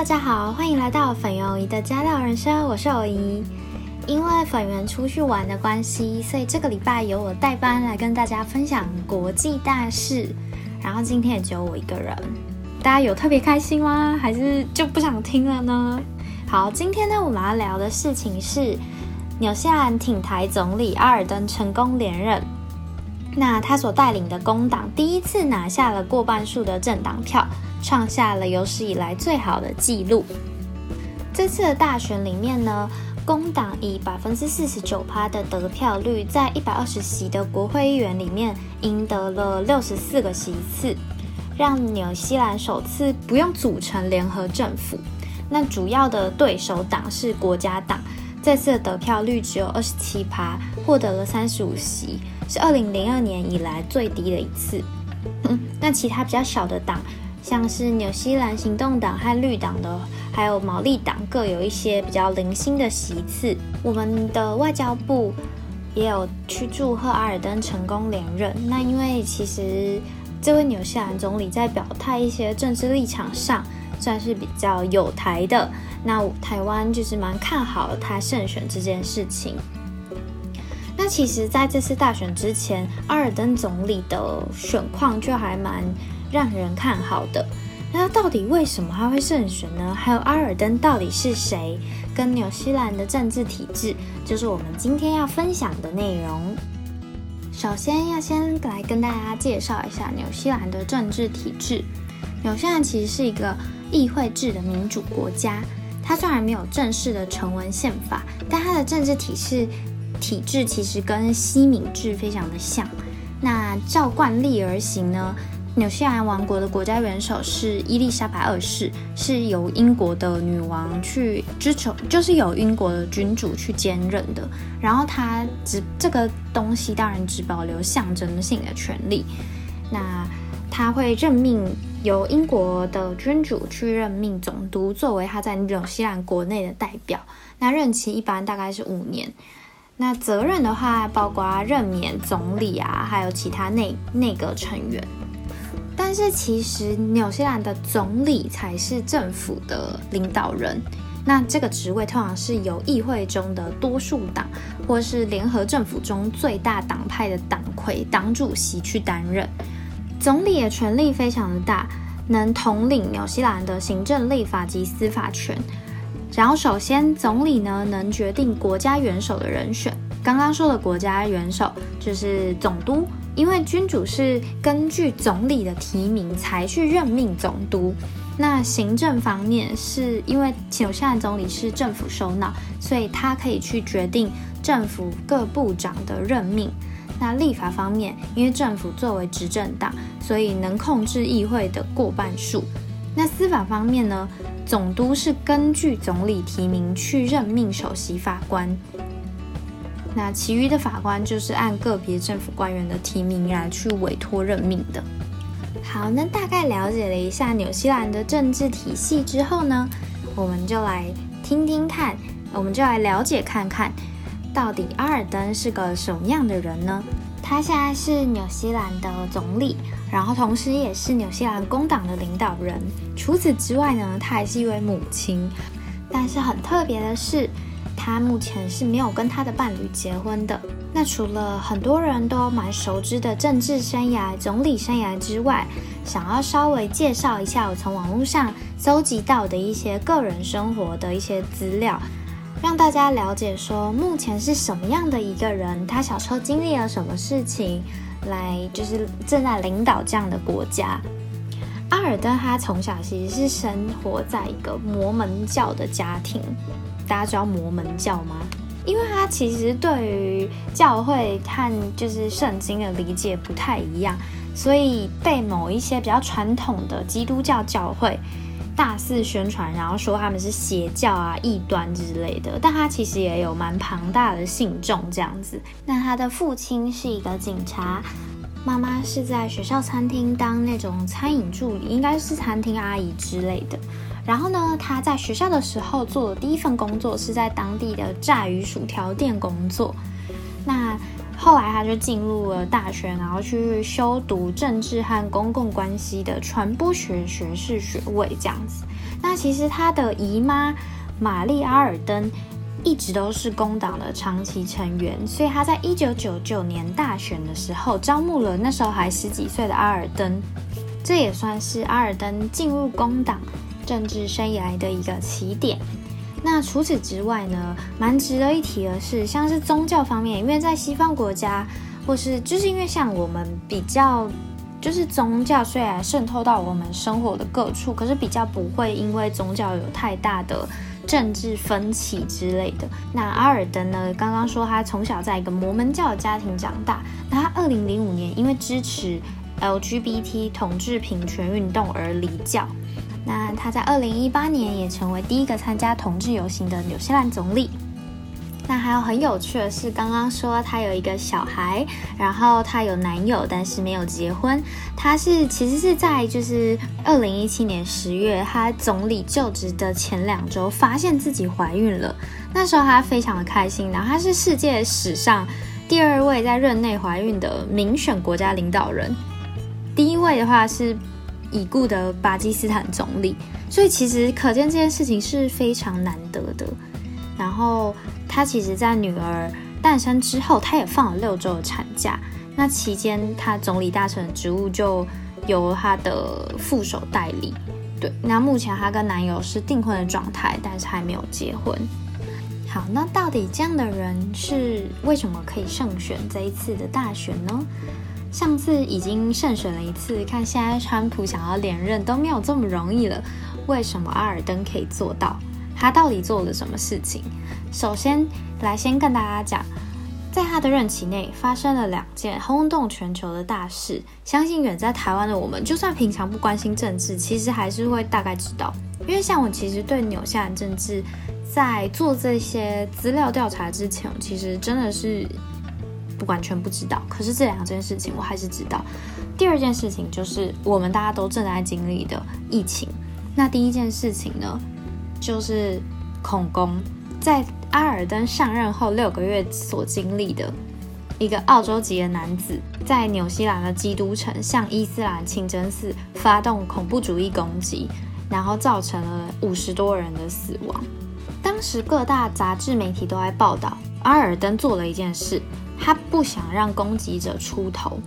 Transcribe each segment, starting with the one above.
大家好，欢迎来到粉圆姨的家料人生，我是偶姨。因为粉圆出去玩的关系，所以这个礼拜由我代班来跟大家分享国际大事。然后今天也只有我一个人，大家有特别开心吗？还是就不想听了呢？好，今天呢我们要聊的事情是纽西兰挺台总理阿尔登成功连任。那他所带领的工党第一次拿下了过半数的政党票，创下了有史以来最好的纪录。这次的大选里面呢，工党以百分之四十九趴的得票率，在一百二十席的国会议员里面赢得了六十四个席次，让纽西兰首次不用组成联合政府。那主要的对手党是国家党，这次的得票率只有二十七趴，获得了三十五席。是二零零二年以来最低的一次。那其他比较小的党，像是纽西兰行动党和绿党的，还有毛利党，各有一些比较零星的席次。我们的外交部也有去祝贺阿尔登成功连任。那因为其实这位纽西兰总理在表态一些政治立场上算是比较有台的，那台湾就是蛮看好他胜选这件事情。那其实，在这次大选之前，阿尔登总理的选况就还蛮让人看好的。那到底为什么他会胜选呢？还有阿尔登到底是谁？跟纽西兰的政治体制，就是我们今天要分享的内容。首先要先来跟大家介绍一下纽西兰的政治体制。纽西兰其实是一个议会制的民主国家，它虽然没有正式的成文宪法，但它的政治体制。体制其实跟西敏制非常的像。那照惯例而行呢，纽西兰王国的国家元首是伊丽莎白二世，是由英国的女王去支持，就是由英国的君主去兼任的。然后他只这个东西当然只保留象征性的权利。那他会任命由英国的君主去任命总督，作为他在纽西兰国内的代表。那任期一般大概是五年。那责任的话，包括任免总理啊，还有其他内内阁成员。但是其实纽西兰的总理才是政府的领导人。那这个职位通常是由议会中的多数党，或是联合政府中最大党派的党魁、党主席去担任。总理的权力非常的大，能统领纽西兰的行政、立法及司法权。然后，首先，总理呢能决定国家元首的人选。刚刚说的国家元首就是总督，因为君主是根据总理的提名才去任命总督。那行政方面，是因为纽西兰总理是政府首脑，所以他可以去决定政府各部长的任命。那立法方面，因为政府作为执政党，所以能控制议会的过半数。那司法方面呢？总督是根据总理提名去任命首席法官，那其余的法官就是按个别政府官员的提名来去委托任命的。好，那大概了解了一下纽西兰的政治体系之后呢，我们就来听听看，我们就来了解看看，到底阿尔登是个什么样的人呢？他现在是纽西兰的总理。然后，同时也是纽西兰工党的领导人。除此之外呢，他还是一位母亲。但是很特别的是，他目前是没有跟他的伴侣结婚的。那除了很多人都蛮熟知的政治生涯、总理生涯之外，想要稍微介绍一下我从网络上搜集到的一些个人生活的一些资料，让大家了解说目前是什么样的一个人，他小时候经历了什么事情。来就是正在领导这样的国家。阿尔登他从小其实是生活在一个摩门教的家庭，大家知道摩门教吗？因为他其实对于教会和就是圣经的理解不太一样，所以被某一些比较传统的基督教教会。大肆宣传，然后说他们是邪教啊、异端之类的，但他其实也有蛮庞大的信众这样子。那他的父亲是一个警察，妈妈是在学校餐厅当那种餐饮助理，应该是餐厅阿姨之类的。然后呢，他在学校的时候做的第一份工作是在当地的炸鱼薯条店工作。那后来他就进入了大学，然后去修读政治和公共关系的传播学学士学位这样子。那其实他的姨妈玛丽阿尔登一直都是工党的长期成员，所以他在一九九九年大选的时候招募了那时候还十几岁的阿尔登，这也算是阿尔登进入工党政治生涯的一个起点。那除此之外呢，蛮值得一提的是，像是宗教方面，因为在西方国家，或是就是因为像我们比较，就是宗教虽然渗透到我们生活的各处，可是比较不会因为宗教有太大的政治分歧之类的。那阿尔登呢，刚刚说他从小在一个摩门教的家庭长大，那他二零零五年因为支持 LGBT 同志平权运动而离教。那他在二零一八年也成为第一个参加同志游行的纽西兰总理。那还有很有趣的是，刚刚说他有一个小孩，然后他有男友，但是没有结婚。他是其实是在就是二零一七年十月，他总理就职的前两周，发现自己怀孕了。那时候他非常的开心，然后他是世界史上第二位在任内怀孕的民选国家领导人，第一位的话是。已故的巴基斯坦总理，所以其实可见这件事情是非常难得的。然后他其实，在女儿诞生之后，他也放了六周的产假。那期间，他总理大臣的职务就由他的副手代理。对，那目前他跟男友是订婚的状态，但是还没有结婚。好，那到底这样的人是为什么可以胜选这一次的大选呢？上次已经胜选了一次，看现在川普想要连任都没有这么容易了。为什么阿尔登可以做到？他到底做了什么事情？首先来先跟大家讲，在他的任期内发生了两件轰动全球的大事。相信远在台湾的我们，就算平常不关心政治，其实还是会大概知道。因为像我其实对纽西兰政治，在做这些资料调查之前，其实真的是。不完全不知道，可是这两件事情我还是知道。第二件事情就是我们大家都正在经历的疫情。那第一件事情呢，就是恐攻，在阿尔登上任后六个月所经历的一个澳洲籍的男子，在纽西兰的基督城向伊斯兰清真寺发动恐怖主义攻击，然后造成了五十多人的死亡。当时各大杂志媒体都在报道，阿尔登做了一件事。他不想让攻击者出头，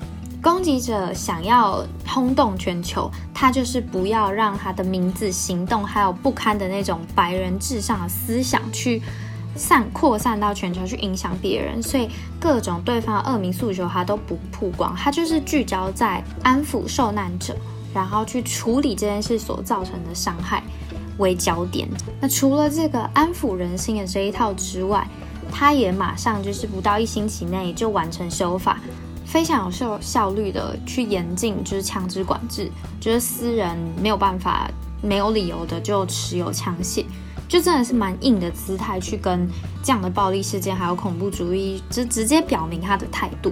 攻击者想要轰动全球，他就是不要让他的名字、行动还有不堪的那种白人至上的思想去散扩散到全球，去影响别人。所以各种对方恶名诉求他都不曝光，他就是聚焦在安抚受难者，然后去处理这件事所造成的伤害为焦点。那除了这个安抚人心的这一套之外，他也马上就是不到一星期内就完成修法，非常有效效率的去严禁就是枪支管制，就是私人没有办法没有理由的就持有枪械，就真的是蛮硬的姿态去跟这样的暴力事件还有恐怖主义，就直接表明他的态度。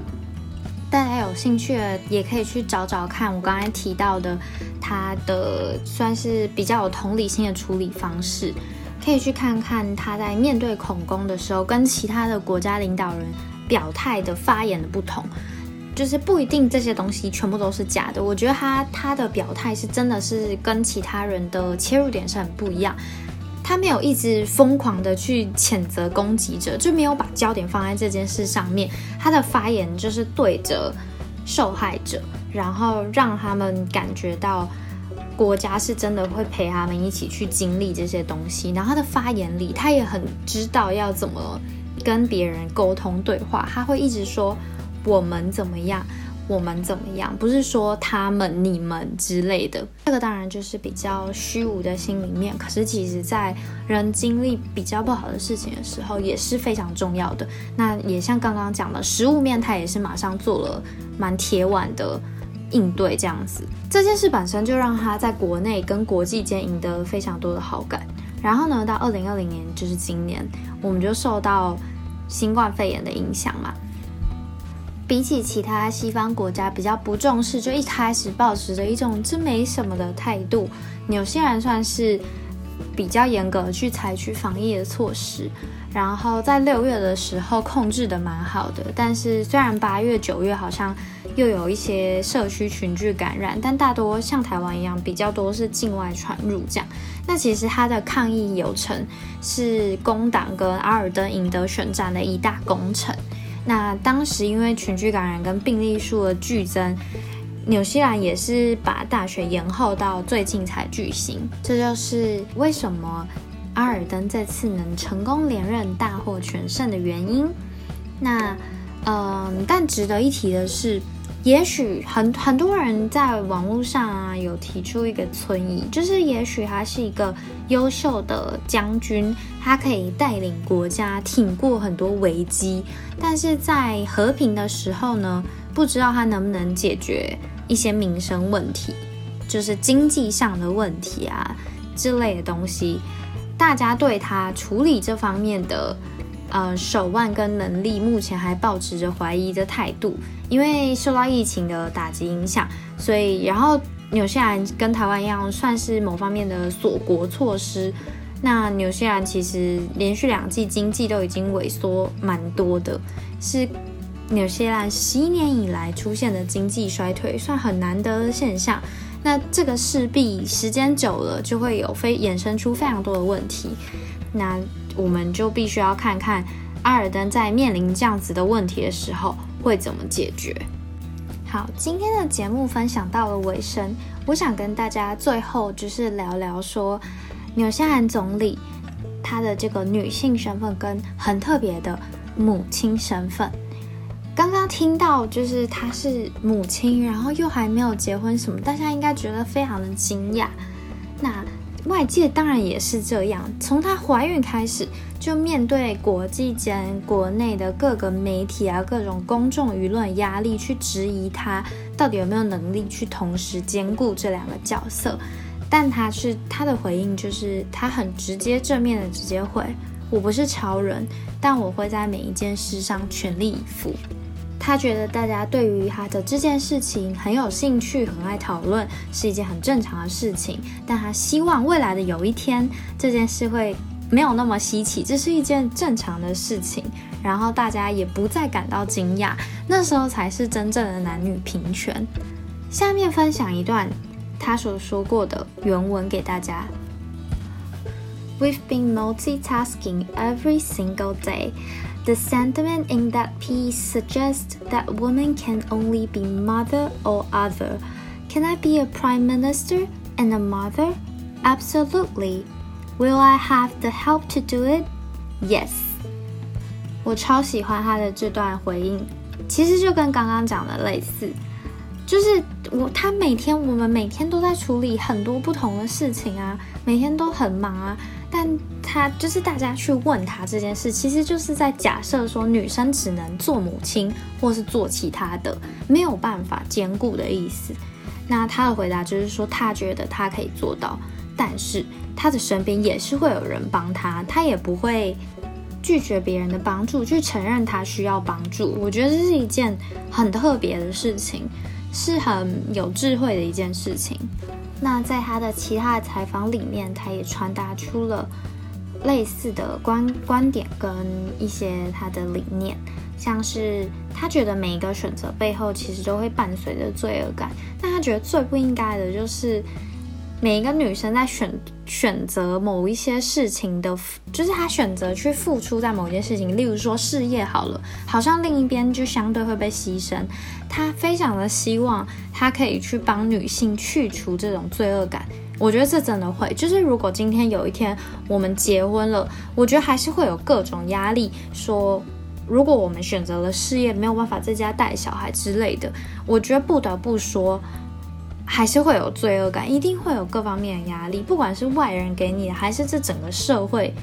大家有兴趣也可以去找找看，我刚才提到的他的算是比较有同理心的处理方式。可以去看看他在面对恐攻的时候，跟其他的国家领导人表态的发言的不同，就是不一定这些东西全部都是假的。我觉得他他的表态是真的是跟其他人的切入点是很不一样。他没有一直疯狂的去谴责攻击者，就没有把焦点放在这件事上面。他的发言就是对着受害者，然后让他们感觉到。国家是真的会陪他们一起去经历这些东西，然后他的发言里，他也很知道要怎么跟别人沟通对话，他会一直说我们怎么样，我们怎么样，不是说他们、你们之类的。这个当然就是比较虚无的心里面，可是其实在人经历比较不好的事情的时候，也是非常重要的。那也像刚刚讲的，食物面他也是马上做了蛮铁腕的。应对这样子，这件事本身就让他在国内跟国际间赢得非常多的好感。然后呢，到二零二零年，就是今年，我们就受到新冠肺炎的影响嘛。比起其他西方国家比较不重视，就一开始保持着一种这没什么的态度，纽西兰算是比较严格去采取防疫的措施，然后在六月的时候控制的蛮好的。但是虽然八月、九月好像又有一些社区群聚感染，但大多像台湾一样比较多是境外传入这样。那其实他的抗疫有成是工党跟阿尔登赢得选战的一大功臣。那当时因为群聚感染跟病例数的剧增。纽西兰也是把大学延后到最近才举行，这就是为什么阿尔登这次能成功连任、大获全胜的原因。那，嗯，但值得一提的是，也许很很多人在网络上啊有提出一个存疑，就是也许他是一个优秀的将军，他可以带领国家挺过很多危机，但是在和平的时候呢，不知道他能不能解决。一些民生问题，就是经济上的问题啊之类的东西，大家对他处理这方面的呃手腕跟能力，目前还保持着怀疑的态度。因为受到疫情的打击影响，所以然后纽西兰跟台湾一样，算是某方面的锁国措施。那纽西兰其实连续两季经济都已经萎缩蛮多的，是。纽西兰十一年以来出现的经济衰退，算很难得的现象。那这个势必时间久了，就会有非衍生出非常多的问题。那我们就必须要看看阿尔登在面临这样子的问题的时候会怎么解决。好，今天的节目分享到了尾声，我想跟大家最后就是聊聊说，纽西兰总理她的这个女性身份跟很特别的母亲身份。刚刚听到就是她是母亲，然后又还没有结婚什么，大家应该觉得非常的惊讶。那外界当然也是这样，从她怀孕开始就面对国际间、国内的各个媒体啊、各种公众舆论压力，去质疑她到底有没有能力去同时兼顾这两个角色。但她是她的回应就是她很直接正面的直接回：我不是超人，但我会在每一件事上全力以赴。他觉得大家对于他的这件事情很有兴趣，很爱讨论，是一件很正常的事情。但他希望未来的有一天，这件事会没有那么稀奇，这是一件正常的事情。然后大家也不再感到惊讶，那时候才是真正的男女平权。下面分享一段他所说过的原文给大家。We've been multitasking every single day. The sentiment in that piece suggests that women can only be mother or other. Can I be a prime minister and a mother? Absolutely. Will I have the help to do it? Yes. 我超喜欢他的这段回应，其实就跟刚刚讲的类似，就是我他每天我们每天都在处理很多不同的事情啊，每天都很忙啊。但 他就是大家去问他这件事，其实就是在假设说女生只能做母亲，或是做其他的，没有办法兼顾的意思。那他的回答就是说，他觉得他可以做到，但是他的身边也是会有人帮他，他也不会拒绝别人的帮助，去承认他需要帮助。我觉得这是一件很特别的事情，是很有智慧的一件事情。那在他的其他的采访里面，他也传达出了类似的观观点跟一些他的理念，像是他觉得每一个选择背后其实都会伴随着罪恶感，但他觉得最不应该的就是。每一个女生在选选择某一些事情的，就是她选择去付出在某一件事情，例如说事业好了，好像另一边就相对会被牺牲。他非常的希望他可以去帮女性去除这种罪恶感。我觉得这真的会，就是如果今天有一天我们结婚了，我觉得还是会有各种压力，说如果我们选择了事业，没有办法在家带小孩之类的，我觉得不得不说。还是会有罪恶感，一定会有各方面的压力，不管是外人给你的，还是这整个社会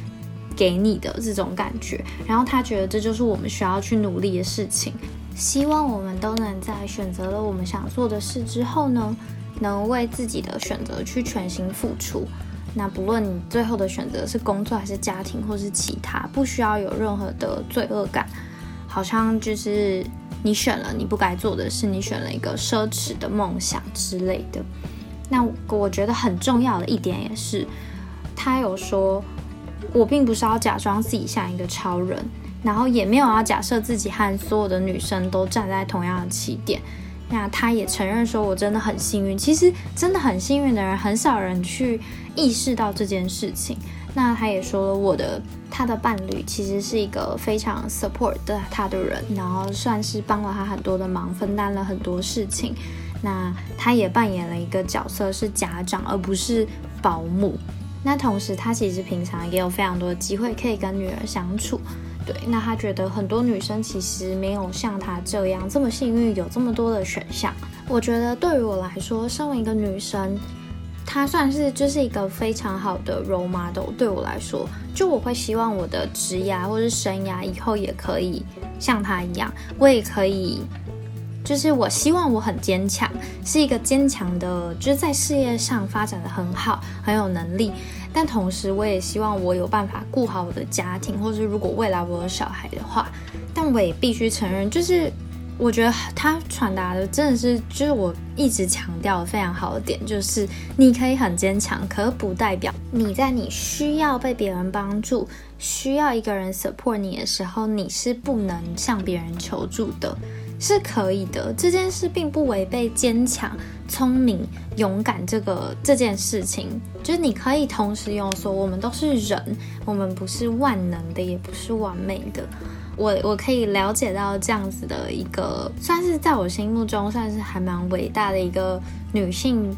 给你的这种感觉。然后他觉得这就是我们需要去努力的事情。希望我们都能在选择了我们想做的事之后呢，能为自己的选择去全心付出。那不论你最后的选择是工作还是家庭，或是其他，不需要有任何的罪恶感，好像就是。你选了你不该做的事，你选了一个奢侈的梦想之类的。那我觉得很重要的一点也是，他有说，我并不是要假装自己像一个超人，然后也没有要假设自己和所有的女生都站在同样的起点。那他也承认说，我真的很幸运。其实真的很幸运的人，很少人去意识到这件事情。那他也说了，我的他的伴侣其实是一个非常 support 的他的人，然后算是帮了他很多的忙，分担了很多事情。那他也扮演了一个角色，是家长而不是保姆。那同时，他其实平常也有非常多的机会可以跟女儿相处。对，那他觉得很多女生其实没有像他这样这么幸运，有这么多的选项。我觉得对于我来说，身为一个女生，她算是就是一个非常好的 role model。对我来说，就我会希望我的职涯或是生涯以后也可以像她一样，我也可以。就是我希望我很坚强，是一个坚强的，就是在事业上发展的很好，很有能力。但同时，我也希望我有办法顾好我的家庭，或是如果未来我有小孩的话，但我也必须承认，就是我觉得他传达的真的是，就是我一直强调非常好的点，就是你可以很坚强，可不代表你在你需要被别人帮助、需要一个人 support 你的时候，你是不能向别人求助的。是可以的，这件事并不违背坚强、聪明、勇敢这个这件事情。就是你可以同时用说，我们都是人，我们不是万能的，也不是完美的。我我可以了解到这样子的一个，算是在我心目中算是还蛮伟大的一个女性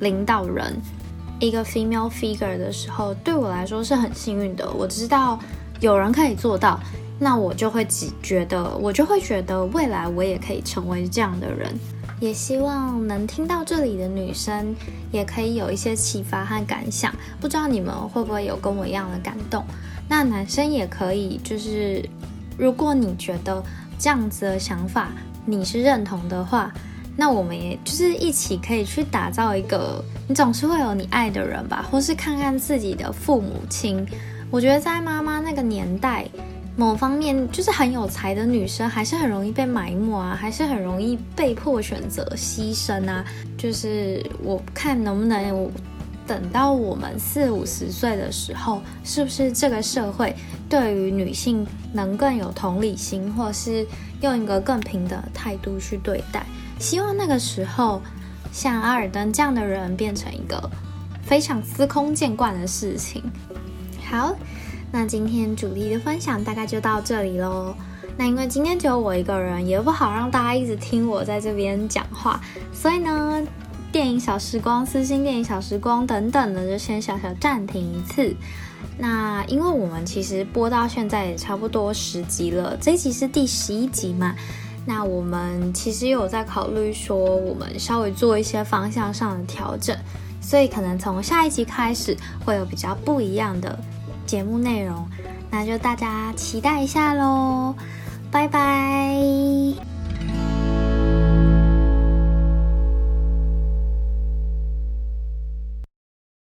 领导人，一个 female figure 的时候，对我来说是很幸运的。我知道有人可以做到。那我就会只觉得，我就会觉得未来我也可以成为这样的人，也希望能听到这里的女生也可以有一些启发和感想。不知道你们会不会有跟我一样的感动？那男生也可以，就是如果你觉得这样子的想法你是认同的话，那我们也就是一起可以去打造一个，你总是会有你爱的人吧，或是看看自己的父母亲。我觉得在妈妈那个年代。某方面就是很有才的女生，还是很容易被埋没啊，还是很容易被迫选择牺牲啊。就是我看能不能等到我们四五十岁的时候，是不是这个社会对于女性能更有同理心，或是用一个更平等的态度去对待？希望那个时候，像阿尔登这样的人变成一个非常司空见惯的事情。好。那今天主题的分享大概就到这里喽。那因为今天只有我一个人，也不好让大家一直听我在这边讲话，所以呢，电影小时光、私信电影小时光等等的，就先小小暂停一次。那因为我们其实播到现在也差不多十集了，这一集是第十一集嘛。那我们其实有在考虑说，我们稍微做一些方向上的调整，所以可能从下一集开始会有比较不一样的。节目内容，那就大家期待一下喽，拜拜。